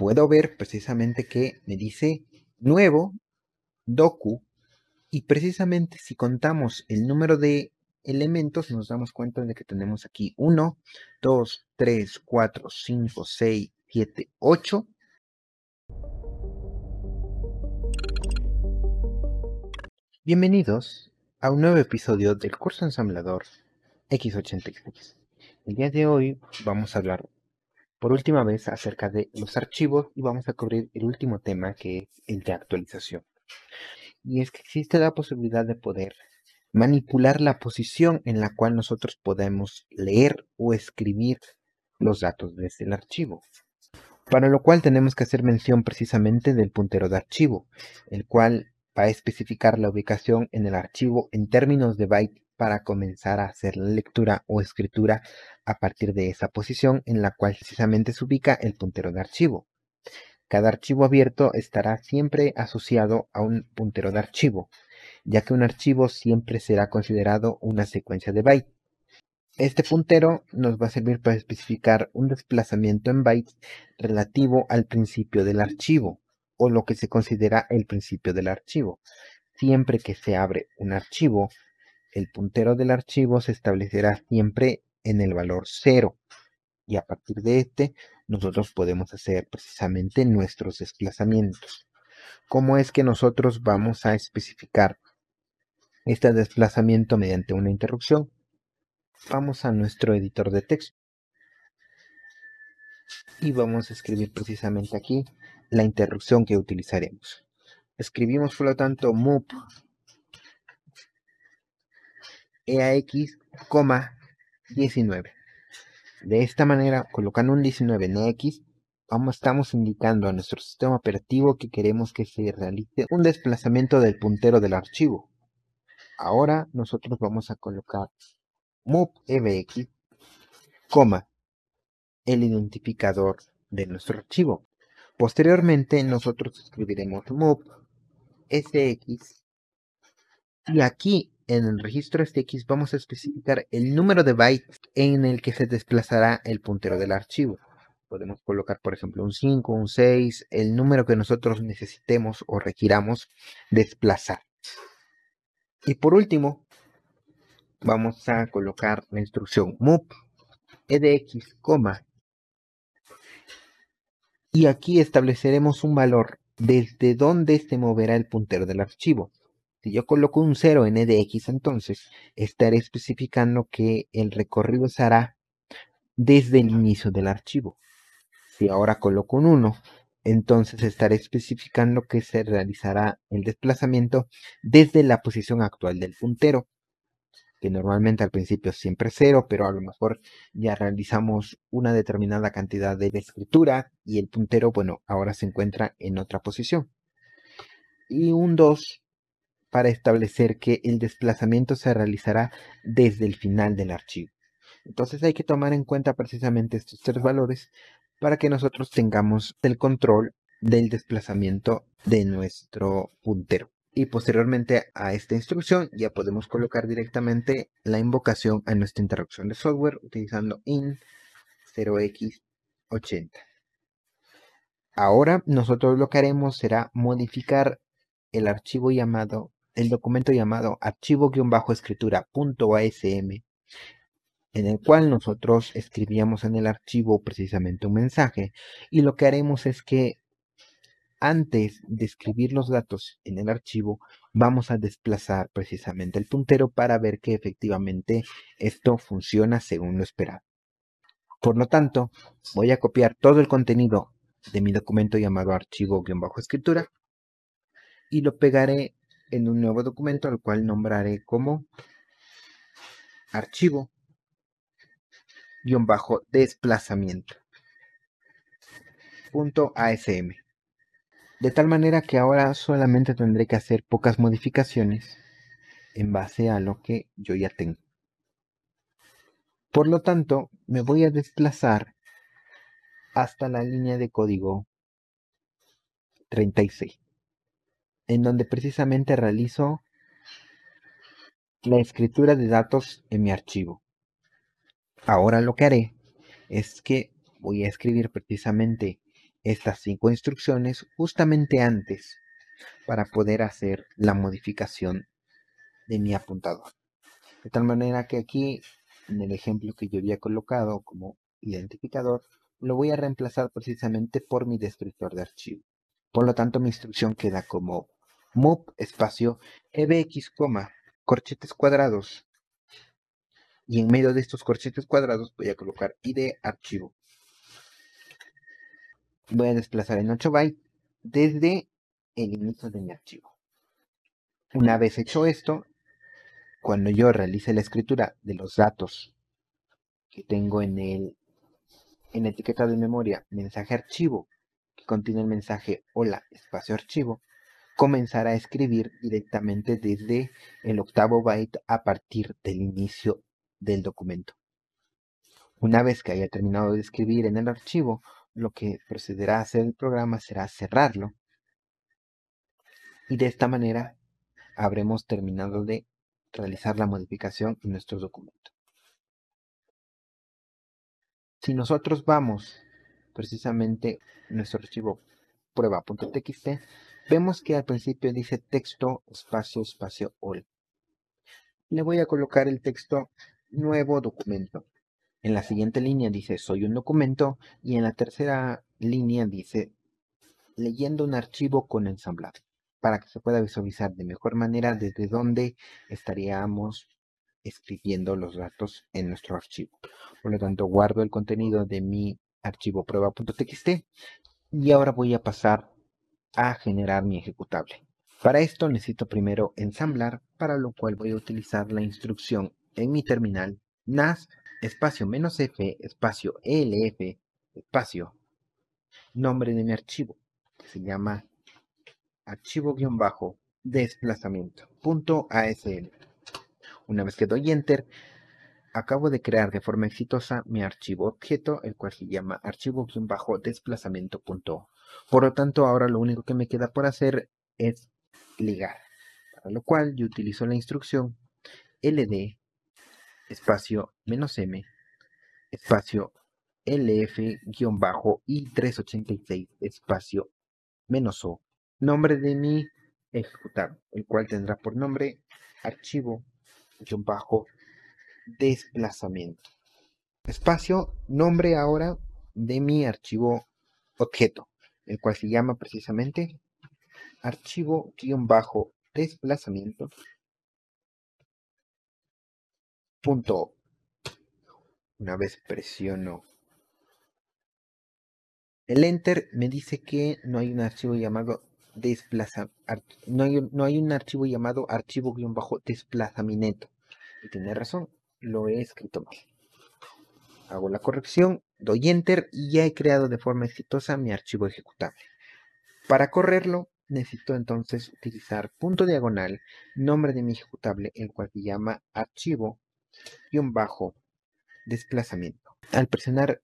puedo ver precisamente que me dice nuevo docu y precisamente si contamos el número de elementos nos damos cuenta de que tenemos aquí 1, 2, 3, 4, 5, 6, 7, 8. Bienvenidos a un nuevo episodio del curso ensamblador X86. El día de hoy vamos a hablar por última vez acerca de los archivos y vamos a cubrir el último tema que es el de actualización. Y es que existe la posibilidad de poder manipular la posición en la cual nosotros podemos leer o escribir los datos desde el archivo. Para lo cual tenemos que hacer mención precisamente del puntero de archivo, el cual va a especificar la ubicación en el archivo en términos de byte para comenzar a hacer la lectura o escritura a partir de esa posición en la cual precisamente se ubica el puntero de archivo. Cada archivo abierto estará siempre asociado a un puntero de archivo, ya que un archivo siempre será considerado una secuencia de bytes. Este puntero nos va a servir para especificar un desplazamiento en bytes relativo al principio del archivo, o lo que se considera el principio del archivo. Siempre que se abre un archivo, el puntero del archivo se establecerá siempre en el valor 0 y a partir de este nosotros podemos hacer precisamente nuestros desplazamientos. ¿Cómo es que nosotros vamos a especificar este desplazamiento mediante una interrupción? Vamos a nuestro editor de texto y vamos a escribir precisamente aquí la interrupción que utilizaremos. Escribimos por lo tanto move EAX, 19. De esta manera, colocando un 19 en X, vamos, estamos indicando a nuestro sistema operativo que queremos que se realice un desplazamiento del puntero del archivo. Ahora nosotros vamos a colocar move el identificador de nuestro archivo. Posteriormente nosotros escribiremos move sx y aquí en el registro STX vamos a especificar el número de bytes en el que se desplazará el puntero del archivo. Podemos colocar, por ejemplo, un 5, un 6, el número que nosotros necesitemos o requiramos desplazar. Y por último, vamos a colocar la instrucción move edx, y aquí estableceremos un valor desde donde se moverá el puntero del archivo. Si yo coloco un 0 en edx, entonces estaré especificando que el recorrido se hará desde el inicio del archivo. Si ahora coloco un 1, entonces estaré especificando que se realizará el desplazamiento desde la posición actual del puntero, que normalmente al principio es siempre 0, pero a lo mejor ya realizamos una determinada cantidad de escritura y el puntero, bueno, ahora se encuentra en otra posición. Y un 2 para establecer que el desplazamiento se realizará desde el final del archivo. Entonces hay que tomar en cuenta precisamente estos tres valores para que nosotros tengamos el control del desplazamiento de nuestro puntero. Y posteriormente a esta instrucción ya podemos colocar directamente la invocación a nuestra interrupción de software utilizando in 0x80. Ahora nosotros lo que haremos será modificar el archivo llamado el documento llamado archivo-escritura.asm, en el cual nosotros escribíamos en el archivo precisamente un mensaje y lo que haremos es que antes de escribir los datos en el archivo vamos a desplazar precisamente el puntero para ver que efectivamente esto funciona según lo esperado. Por lo tanto, voy a copiar todo el contenido de mi documento llamado archivo-escritura y lo pegaré en un nuevo documento al cual nombraré como archivo guion bajo desplazamiento punto asm de tal manera que ahora solamente tendré que hacer pocas modificaciones en base a lo que yo ya tengo. Por lo tanto me voy a desplazar hasta la línea de código 36 en donde precisamente realizo la escritura de datos en mi archivo. Ahora lo que haré es que voy a escribir precisamente estas cinco instrucciones justamente antes para poder hacer la modificación de mi apuntador. De tal manera que aquí, en el ejemplo que yo había colocado como identificador, lo voy a reemplazar precisamente por mi descriptor de archivo. Por lo tanto, mi instrucción queda como move espacio ebx, corchetes cuadrados. Y en medio de estos corchetes cuadrados voy a colocar id archivo. Voy a desplazar en 8 bytes desde el inicio de mi archivo. Una vez hecho esto, cuando yo realice la escritura de los datos que tengo en el en la etiqueta de memoria mensaje archivo que contiene el mensaje hola espacio archivo, comenzar a escribir directamente desde el octavo byte a partir del inicio del documento. Una vez que haya terminado de escribir en el archivo, lo que procederá a hacer el programa será cerrarlo y de esta manera habremos terminado de realizar la modificación en nuestro documento. Si nosotros vamos precisamente en nuestro archivo prueba.txt, vemos que al principio dice texto espacio espacio all. Le voy a colocar el texto nuevo documento. En la siguiente línea dice soy un documento y en la tercera línea dice leyendo un archivo con ensamblado para que se pueda visualizar de mejor manera desde dónde estaríamos escribiendo los datos en nuestro archivo. Por lo tanto, guardo el contenido de mi archivo prueba.txt y ahora voy a pasar a generar mi ejecutable. Para esto necesito primero ensamblar, para lo cual voy a utilizar la instrucción en mi terminal nas espacio menos f espacio elf espacio nombre de mi archivo que se llama archivo-desplazamiento.asl. Una vez que doy enter, acabo de crear de forma exitosa mi archivo objeto, el cual se llama archivo-desplazamiento. Por lo tanto, ahora lo único que me queda por hacer es ligar, para lo cual yo utilizo la instrucción ld espacio menos m espacio lf-i386 espacio menos o nombre de mi ejecutable, el cual tendrá por nombre archivo bajo desplazamiento. Espacio, nombre ahora de mi archivo objeto, el cual se llama precisamente archivo bajo desplazamiento punto una vez presiono el enter me dice que no hay un archivo llamado desplaza, no hay, no hay un archivo llamado archivo-desplazamiento. Y tiene razón, lo he escrito mal. Hago la corrección, doy enter y ya he creado de forma exitosa mi archivo ejecutable. Para correrlo, necesito entonces utilizar punto diagonal, nombre de mi ejecutable, el cual se llama archivo-desplazamiento. Al presionar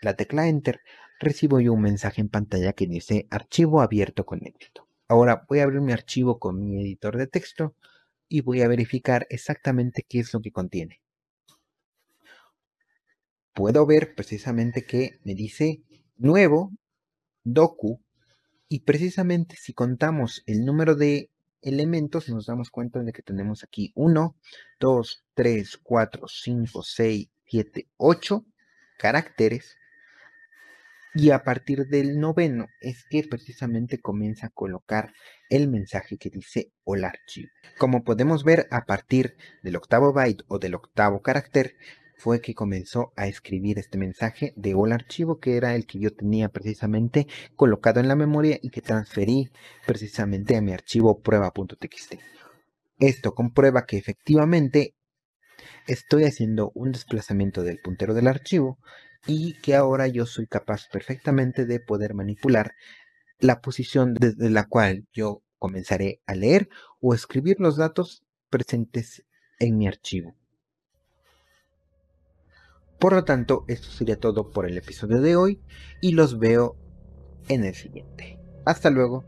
la tecla Enter, recibo yo un mensaje en pantalla que dice archivo abierto con éxito. Ahora voy a abrir mi archivo con mi editor de texto y voy a verificar exactamente qué es lo que contiene. Puedo ver precisamente que me dice nuevo docu y precisamente si contamos el número de elementos nos damos cuenta de que tenemos aquí 1, 2, 3, 4, 5, 6, 7, 8 caracteres y a partir del noveno es que precisamente comienza a colocar el mensaje que dice hola archivo. Como podemos ver, a partir del octavo byte o del octavo carácter, fue que comenzó a escribir este mensaje de hola archivo que era el que yo tenía precisamente colocado en la memoria y que transferí precisamente a mi archivo prueba.txt. Esto comprueba que efectivamente estoy haciendo un desplazamiento del puntero del archivo y que ahora yo soy capaz perfectamente de poder manipular la posición desde la cual yo comenzaré a leer o escribir los datos presentes en mi archivo. Por lo tanto, esto sería todo por el episodio de hoy y los veo en el siguiente. Hasta luego.